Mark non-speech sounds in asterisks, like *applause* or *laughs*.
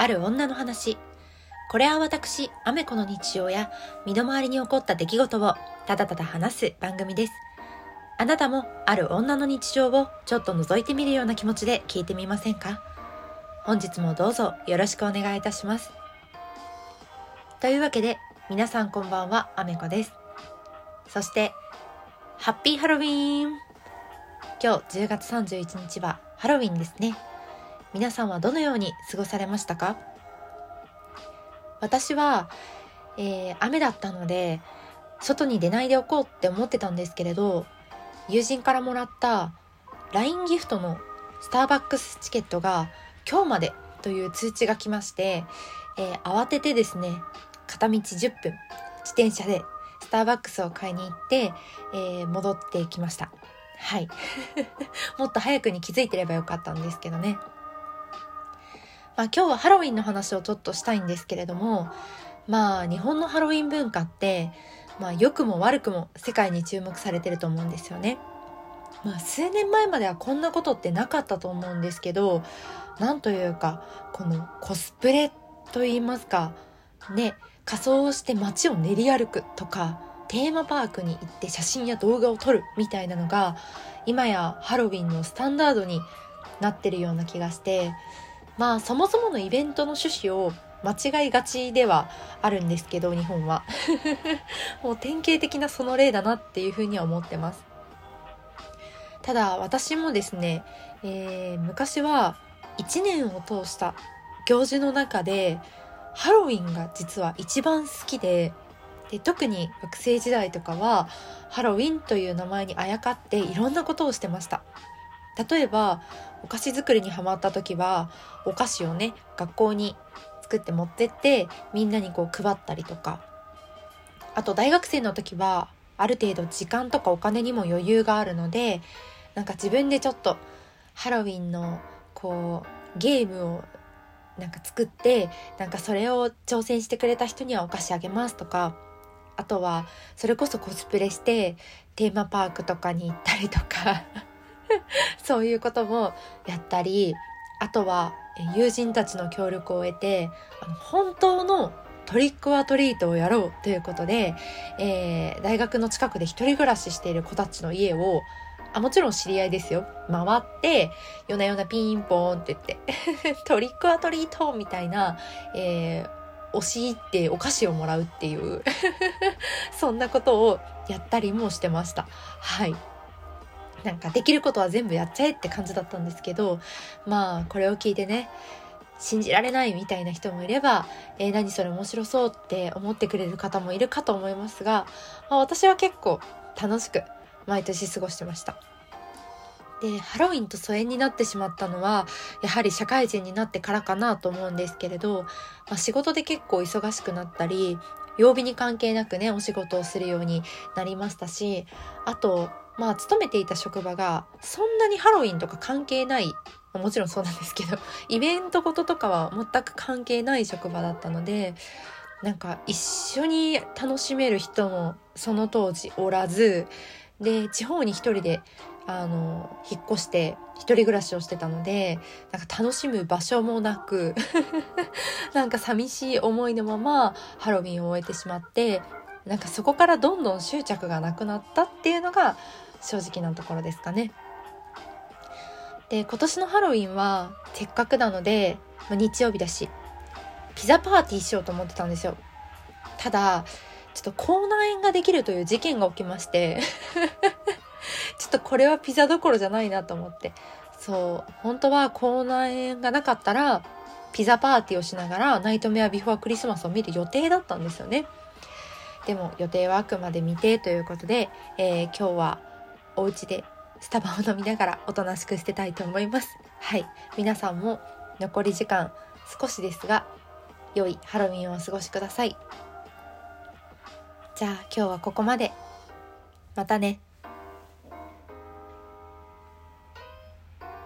ある女の話。これは私、アメコの日常や身の回りに起こった出来事をただただ話す番組です。あなたもある女の日常をちょっと覗いてみるような気持ちで聞いてみませんか？本日もどうぞよろしくお願いいたします。というわけで、皆さんこんばんは、アメコです。そして、ハッピーハロウィーン今日10月31日はハロウィンですね。皆さんはどのように過ごされましたか？私は、えー、雨だったので外に出ないでおこうって思ってたんですけれど友人からもらった LINE ギフトのスターバックスチケットが今日までという通知が来まして、えー、慌ててですね片道10分自転車でスターバックスを買いに行って、えー、戻ってきました。はい。*laughs* もっと早くに気づいてればよかったんですけどね。まあ、今日はハロウィンの話をちょっとしたいんですけれどもまあ日本のハロウィン文化って、まあ、良くも悪くも世界に注目されてると思うんですよね。まあ、数年前まではこんなことってなかったと思うんですけどなんというかこのコスプレと言いますかね仮装をして街を練り歩くとかテーマパークに行って写真や動画を撮るみたいなのが今やハロウィンのスタンダードになってるような気がしてまあそもそものイベントの趣旨を間違いがちではあるんですけど日本は。*laughs* もう典型的なその例だなっていうふうには思ってます。ただ私もですね、えー、昔は1年を通した行事の中でハロウィンが実は一番好きでで特に学生時代とかはハロウィンという名前にあやかっていろんなことをしてました。例えばお菓子作りにハマった時はお菓子をね学校に作って持ってってみんなにこう配ったりとか。あと大学生の時はある程度時間とかお金にも余裕があるのでなんか自分でちょっとハロウィンのこうゲームをなんか作ってなんかそれを挑戦してくれた人にはお菓子あげますとか。あとはそれこそコスプレしてテーマパークとかに行ったりとか。*laughs* そういうこともやったりあとは友人たちの協力を得て本当のトリックアトリートをやろうということで、えー、大学の近くで一人暮らししている子たちの家をあもちろん知り合いですよ。回って夜な夜なピンポーンって言って *laughs* トリックアトリートみたいな、えー、押し入ってお菓子をもらうっていう *laughs* そんなことをやったりもしてました。はい。なんかできることは全部やっちゃえって感じだったんですけどまあこれを聞いてね信じられないみたいな人もいれば、えー、何それ面白そうって思ってくれる方もいるかと思いますが、まあ、私は結構楽しく毎年過ごしてました。でハロウィンと疎遠になってしまったのはやはり社会人になってからかなと思うんですけれど、まあ、仕事で結構忙しくなったり曜日に関係なくねお仕事をするようになりましたしあとまあ勤めていた職場がそんなにハロウィンとか関係ないもちろんそうなんですけど *laughs* イベントごととかは全く関係ない職場だったのでなんか一緒に楽しめる人もその当時おらずで地方に一人であの引っ越して一人暮らしをしてたのでなんか楽しむ場所もなく *laughs* なんか寂しい思いのままハロウィンを終えてしまってなんかそこからどんどん執着がなくなったっていうのが正直なところですかね。で今年のハロウィンはせっかくなので、まあ、日曜日だしピザパーティーしようと思ってたんですよただちょっと口内炎ができるという事件が起きまして *laughs* ちょっとこれはピザどころじゃないなと思ってそう本当は口内炎がなかったらピザパーティーをしながらナイトメアビフォークリスマスを見る予定だったんですよねでも予定はあくまで未定ということで、えー、今日はお家でスタバを飲みながらおとなしく捨てたいと思います。はい。皆さんも残り時間少しですが、良いハロウィンをお過ごしください。じゃあ今日はここまで。またね。